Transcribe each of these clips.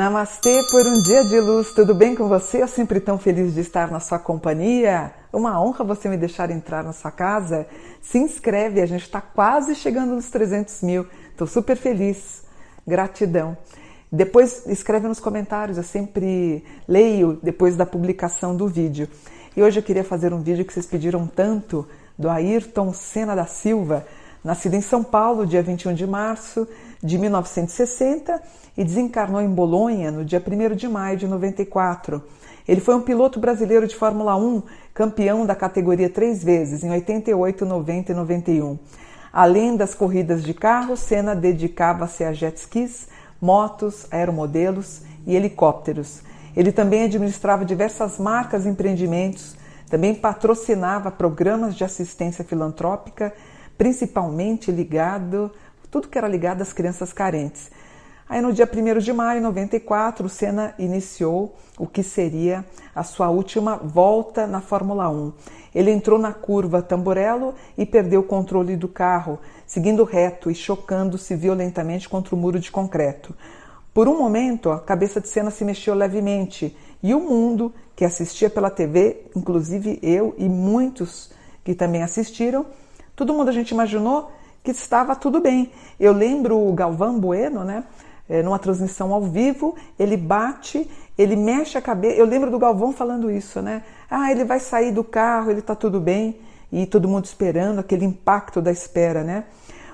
Namastê por um dia de luz, tudo bem com você? Eu sempre tão feliz de estar na sua companhia. Uma honra você me deixar entrar na sua casa. Se inscreve, a gente está quase chegando nos 300 mil. Estou super feliz. Gratidão. Depois escreve nos comentários, eu sempre leio depois da publicação do vídeo. E hoje eu queria fazer um vídeo que vocês pediram tanto, do Ayrton Senna da Silva, nascido em São Paulo, dia 21 de março de 1960 e desencarnou em Bolonha no dia 1 de maio de 94. Ele foi um piloto brasileiro de Fórmula 1, campeão da categoria três vezes, em 88, 90 e 91. Além das corridas de carro, Senna dedicava-se a jet skis, motos, aeromodelos e helicópteros. Ele também administrava diversas marcas e empreendimentos, também patrocinava programas de assistência filantrópica, principalmente ligado, tudo que era ligado às crianças carentes. Aí no dia 1 de maio de 94, o Senna iniciou o que seria a sua última volta na Fórmula 1. Ele entrou na curva Tamborello e perdeu o controle do carro, seguindo reto e chocando-se violentamente contra o muro de concreto. Por um momento, a cabeça de Senna se mexeu levemente e o mundo que assistia pela TV, inclusive eu e muitos que também assistiram, todo mundo a gente imaginou que estava tudo bem. Eu lembro o Galvão Bueno, né? é, numa transmissão ao vivo, ele bate, ele mexe a cabeça. Eu lembro do Galvão falando isso, né? Ah, ele vai sair do carro, ele tá tudo bem, e todo mundo esperando, aquele impacto da espera, né?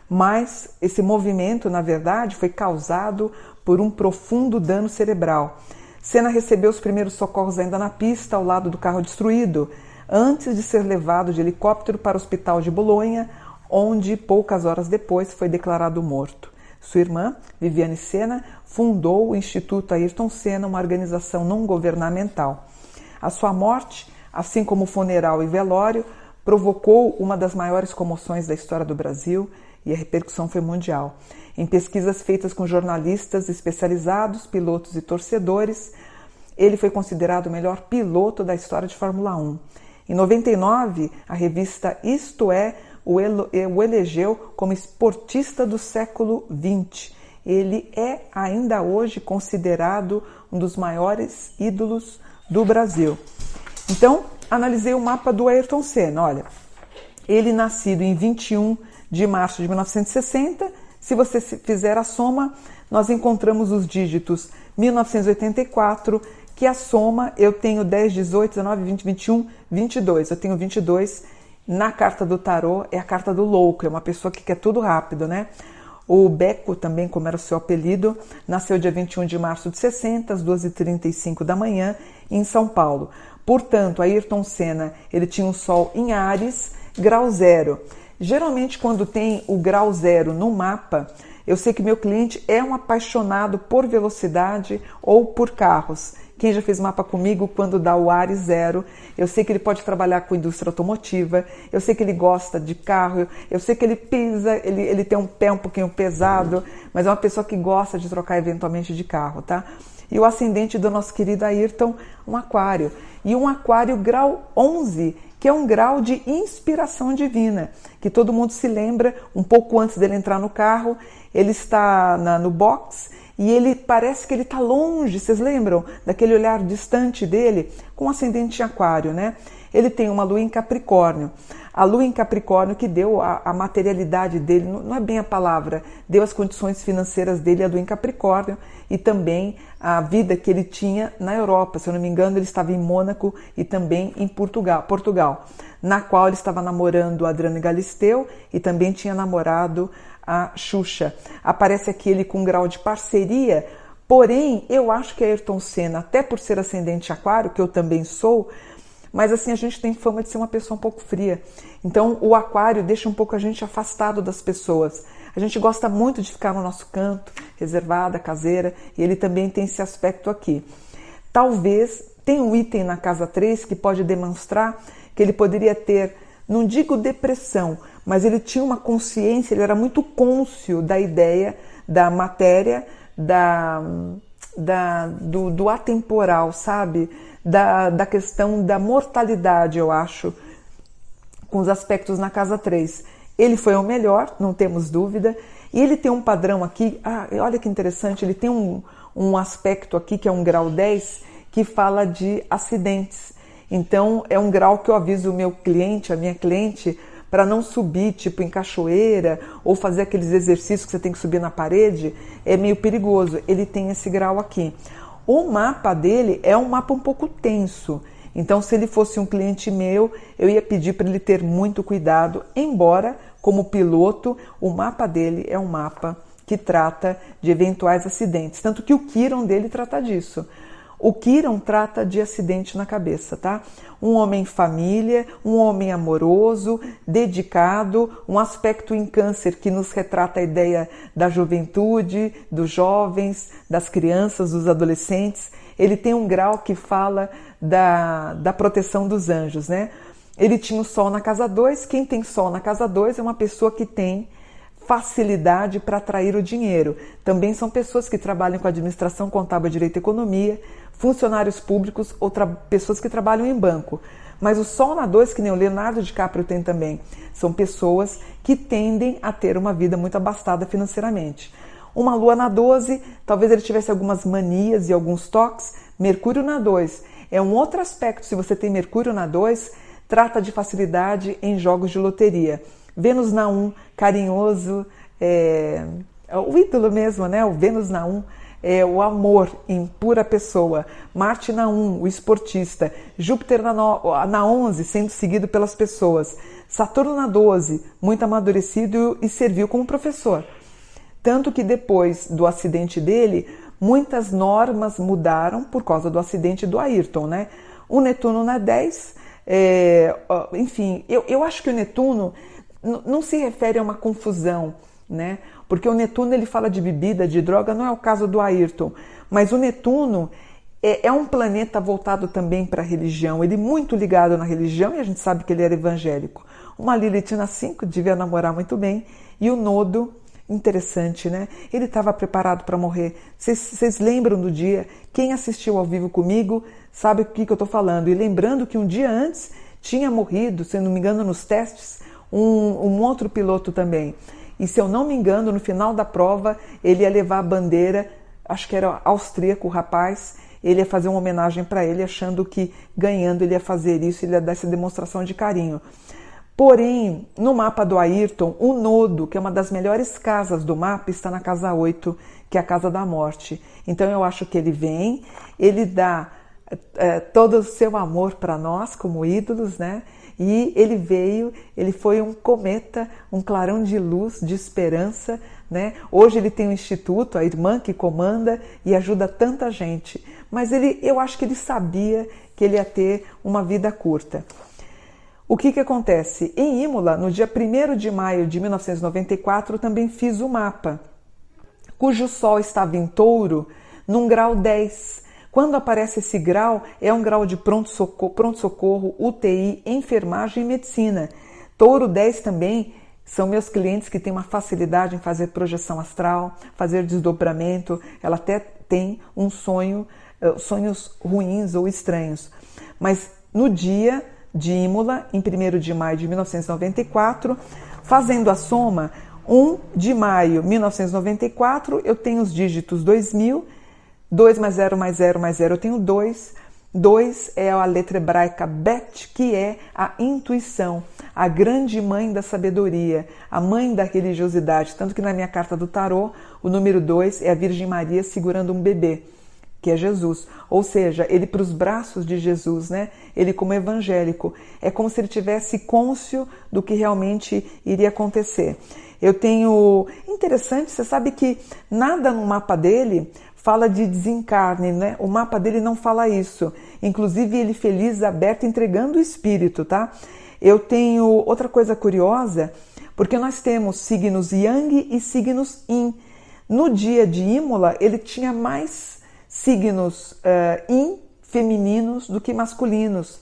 Mas esse movimento, na verdade, foi causado por um profundo dano cerebral. Senna recebeu os primeiros socorros ainda na pista, ao lado do carro destruído, antes de ser levado de helicóptero para o hospital de Bolonha, onde poucas horas depois foi declarado morto. Sua irmã, Viviane Sena, fundou o Instituto Ayrton Senna, uma organização não governamental. A sua morte, assim como o funeral e velório, provocou uma das maiores comoções da história do Brasil e a repercussão foi mundial. Em pesquisas feitas com jornalistas especializados, pilotos e torcedores, ele foi considerado o melhor piloto da história de Fórmula 1. Em 99, a revista Isto É o elegeu como esportista do século XX. Ele é ainda hoje considerado um dos maiores ídolos do Brasil. Então, analisei o mapa do Ayrton Senna. Olha, ele nascido em 21 de março de 1960. Se você fizer a soma, nós encontramos os dígitos 1984, que a soma eu tenho 10, 18, 19, 20, 21, 22. Eu tenho 22 na carta do tarô é a carta do louco, é uma pessoa que quer tudo rápido, né? O Beco, também, como era o seu apelido, nasceu dia 21 de março de 60, às 2h35 da manhã, em São Paulo. Portanto, Ayrton Senna, ele tinha um sol em Ares, grau zero. Geralmente, quando tem o grau zero no mapa, eu sei que meu cliente é um apaixonado por velocidade ou por carros. Quem já fez mapa comigo, quando dá o ARE zero, eu sei que ele pode trabalhar com indústria automotiva, eu sei que ele gosta de carro, eu sei que ele pisa, ele, ele tem um pé um pouquinho pesado, mas é uma pessoa que gosta de trocar eventualmente de carro, tá? E o ascendente do nosso querido Ayrton, um aquário. E um aquário grau 11, que é um grau de inspiração divina, que todo mundo se lembra, um pouco antes dele entrar no carro, ele está na, no box e ele parece que ele está longe, vocês lembram daquele olhar distante dele com ascendente em aquário, né? Ele tem uma lua em Capricórnio. A lua em Capricórnio que deu a, a materialidade dele, não é bem a palavra, deu as condições financeiras dele, a lua em Capricórnio, e também a vida que ele tinha na Europa. Se eu não me engano, ele estava em Mônaco e também em Portugal, Portugal na qual ele estava namorando Adriano Galisteu e também tinha namorado a Xuxa. Aparece aqui ele com um grau de parceria, porém eu acho que Ayrton Senna, até por ser ascendente aquário, que eu também sou, mas assim a gente tem fama de ser uma pessoa um pouco fria. Então o aquário deixa um pouco a gente afastado das pessoas. A gente gosta muito de ficar no nosso canto, reservada, caseira, e ele também tem esse aspecto aqui. Talvez tenha um item na casa 3 que pode demonstrar que ele poderia ter, não digo depressão, mas ele tinha uma consciência, ele era muito cônscio da ideia, da matéria, da, da, do, do atemporal, sabe? Da, da questão da mortalidade, eu acho, com os aspectos na casa 3. Ele foi o melhor, não temos dúvida, e ele tem um padrão aqui, ah, olha que interessante, ele tem um, um aspecto aqui que é um grau 10 que fala de acidentes. Então é um grau que eu aviso o meu cliente, a minha cliente, para não subir tipo em cachoeira ou fazer aqueles exercícios que você tem que subir na parede, é meio perigoso. Ele tem esse grau aqui. O mapa dele é um mapa um pouco tenso. Então, se ele fosse um cliente meu, eu ia pedir para ele ter muito cuidado, embora, como piloto, o mapa dele é um mapa que trata de eventuais acidentes. Tanto que o Kiron dele trata disso. O Kiron trata de acidente na cabeça, tá? Um homem família, um homem amoroso, dedicado, um aspecto em câncer que nos retrata a ideia da juventude, dos jovens, das crianças, dos adolescentes. Ele tem um grau que fala da, da proteção dos anjos, né? Ele tinha o Sol na casa 2. Quem tem Sol na casa 2 é uma pessoa que tem facilidade para atrair o dinheiro. Também são pessoas que trabalham com administração contábil, direito e economia, funcionários públicos ou pessoas que trabalham em banco. Mas o Sol na 2, que nem o Leonardo DiCaprio tem também, são pessoas que tendem a ter uma vida muito abastada financeiramente. Uma Lua na 12, talvez ele tivesse algumas manias e alguns toques. Mercúrio na 2 é um outro aspecto. Se você tem Mercúrio na 2, trata de facilidade em jogos de loteria. Vênus na 1, carinhoso, é, é, o ídolo mesmo, né? O Vênus na 1 é o amor em pura pessoa. Marte na 1, o esportista. Júpiter na, no, na 11, sendo seguido pelas pessoas. Saturno na 12, muito amadurecido e serviu como professor. Tanto que depois do acidente dele, muitas normas mudaram por causa do acidente do Ayrton, né? O Netuno na 10, é, enfim, eu, eu acho que o Netuno não se refere a uma confusão, né? Porque o Netuno ele fala de bebida, de droga, não é o caso do Ayrton, mas o Netuno é, é um planeta voltado também para a religião, ele muito ligado na religião e a gente sabe que ele era evangélico. Uma Lilith na 5 devia namorar muito bem e o Nodo interessante, né? Ele estava preparado para morrer. Vocês lembram do dia? Quem assistiu ao vivo comigo sabe o que, que eu estou falando. E lembrando que um dia antes tinha morrido, se não me engano, nos testes, um, um outro piloto também. E se eu não me engano, no final da prova, ele ia levar a bandeira, acho que era austríaco o rapaz, ele ia fazer uma homenagem para ele, achando que ganhando ele ia fazer isso, ele ia dar essa demonstração de carinho. Porém, no mapa do Ayrton, o nodo, que é uma das melhores casas do mapa, está na casa 8, que é a casa da morte. Então eu acho que ele vem, ele dá é, todo o seu amor para nós como ídolos, né? E ele veio, ele foi um cometa, um clarão de luz, de esperança, né? Hoje ele tem um instituto, a irmã que comanda e ajuda tanta gente. Mas ele, eu acho que ele sabia que ele ia ter uma vida curta. O que, que acontece? Em Imola, no dia 1 de maio de 1994, também fiz o mapa, cujo Sol estava em touro, num grau 10. Quando aparece esse grau, é um grau de pronto-socorro, pronto UTI, enfermagem e medicina. Touro 10 também são meus clientes que têm uma facilidade em fazer projeção astral, fazer desdobramento. Ela até tem um sonho, eh, sonhos ruins ou estranhos. Mas no dia de Imola, em 1 de maio de 1994, fazendo a soma, 1 de maio de 1994, eu tenho os dígitos 2000 2 mais 0 mais 0 mais 0, eu tenho 2. 2 é a letra hebraica Bet, que é a intuição, a grande mãe da sabedoria, a mãe da religiosidade. Tanto que na minha carta do tarô, o número 2 é a Virgem Maria segurando um bebê, que é Jesus. Ou seja, ele para os braços de Jesus, né? Ele como evangélico. É como se ele tivesse cônscio do que realmente iria acontecer. Eu tenho. Interessante, você sabe que nada no mapa dele fala de desencarne, né? O mapa dele não fala isso. Inclusive, ele feliz, aberto, entregando o espírito, tá? Eu tenho outra coisa curiosa, porque nós temos signos Yang e signos Yin. No dia de Imola, ele tinha mais signos uh, Yin femininos do que masculinos.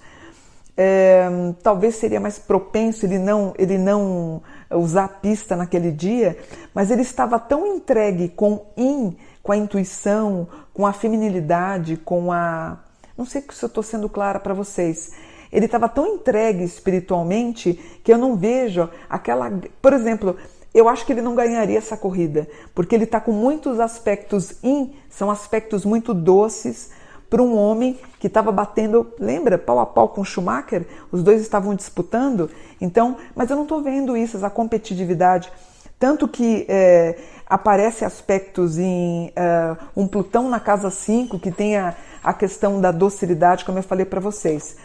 É, talvez seria mais propenso ele não, ele não usar a pista naquele dia, mas ele estava tão entregue com Yin com a intuição, com a feminilidade, com a. Não sei se eu estou sendo clara para vocês. Ele estava tão entregue espiritualmente que eu não vejo aquela. Por exemplo, eu acho que ele não ganharia essa corrida, porque ele está com muitos aspectos in, são aspectos muito doces para um homem que estava batendo, lembra, pau a pau com Schumacher, os dois estavam disputando. Então, mas eu não estou vendo isso, essa competitividade. Tanto que é, aparece aspectos em uh, um Plutão na casa 5 que tem a, a questão da docilidade, como eu falei para vocês.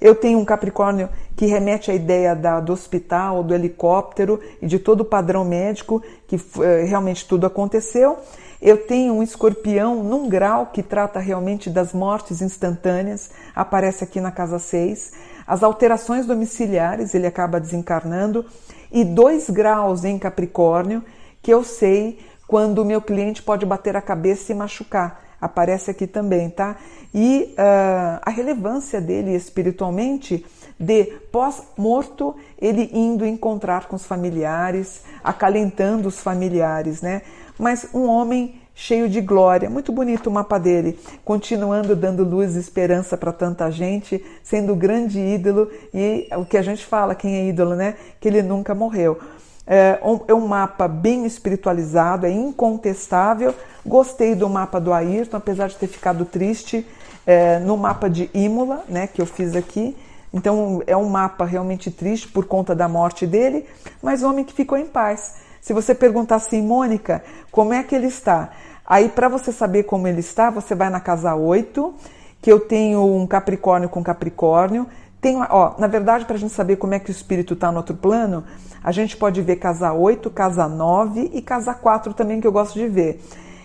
Eu tenho um Capricórnio que remete à ideia da, do hospital, do helicóptero e de todo o padrão médico, que uh, realmente tudo aconteceu. Eu tenho um escorpião num grau que trata realmente das mortes instantâneas, aparece aqui na casa 6. As alterações domiciliares, ele acaba desencarnando. E dois graus em Capricórnio, que eu sei quando o meu cliente pode bater a cabeça e machucar. Aparece aqui também, tá? E uh, a relevância dele espiritualmente de pós-morto ele indo encontrar com os familiares, acalentando os familiares, né? Mas um homem cheio de glória, muito bonito o mapa dele, continuando dando luz e esperança para tanta gente, sendo o grande ídolo e o que a gente fala, quem é ídolo, né? Que ele nunca morreu. É um, é um mapa bem espiritualizado, é incontestável. Gostei do mapa do Ayrton, apesar de ter ficado triste é, no mapa de Imola, né, que eu fiz aqui. Então é um mapa realmente triste por conta da morte dele, mas homem que ficou em paz. Se você perguntar assim, Mônica, como é que ele está? Aí, para você saber como ele está, você vai na casa 8, que eu tenho um Capricórnio com Capricórnio. Tem, ó, na verdade, para a gente saber como é que o espírito está no outro plano, a gente pode ver casa 8, casa 9 e casa 4 também, que eu gosto de ver.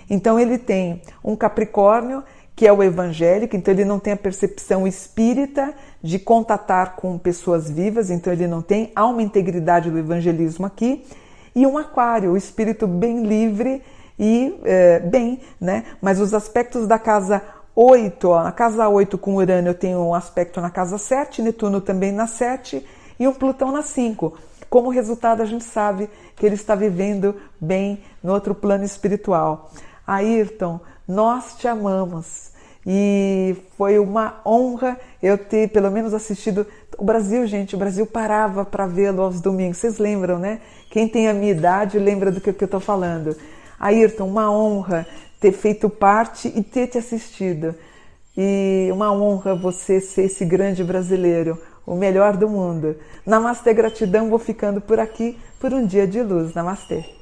Então, ele tem um Capricórnio que é o evangélico, então ele não tem a percepção espírita de contatar com pessoas vivas, então ele não tem, há uma integridade do evangelismo aqui, e um aquário, o espírito bem livre e é, bem, né? Mas os aspectos da casa 8, ó, na casa 8 com Urano eu tenho um aspecto na casa 7, Netuno também na 7 e um Plutão na 5. Como resultado, a gente sabe que ele está vivendo bem no outro plano espiritual. Ayrton, nós te amamos e foi uma honra eu ter pelo menos assistido o Brasil, gente. O Brasil parava para vê-lo aos domingos. Vocês lembram, né? Quem tem a minha idade lembra do que, eu estou falando. Ayrton, uma honra ter feito parte e ter te assistido. E uma honra você ser esse grande brasileiro, o melhor do mundo. Namastê, gratidão, vou ficando por aqui por um dia de luz. Namastê.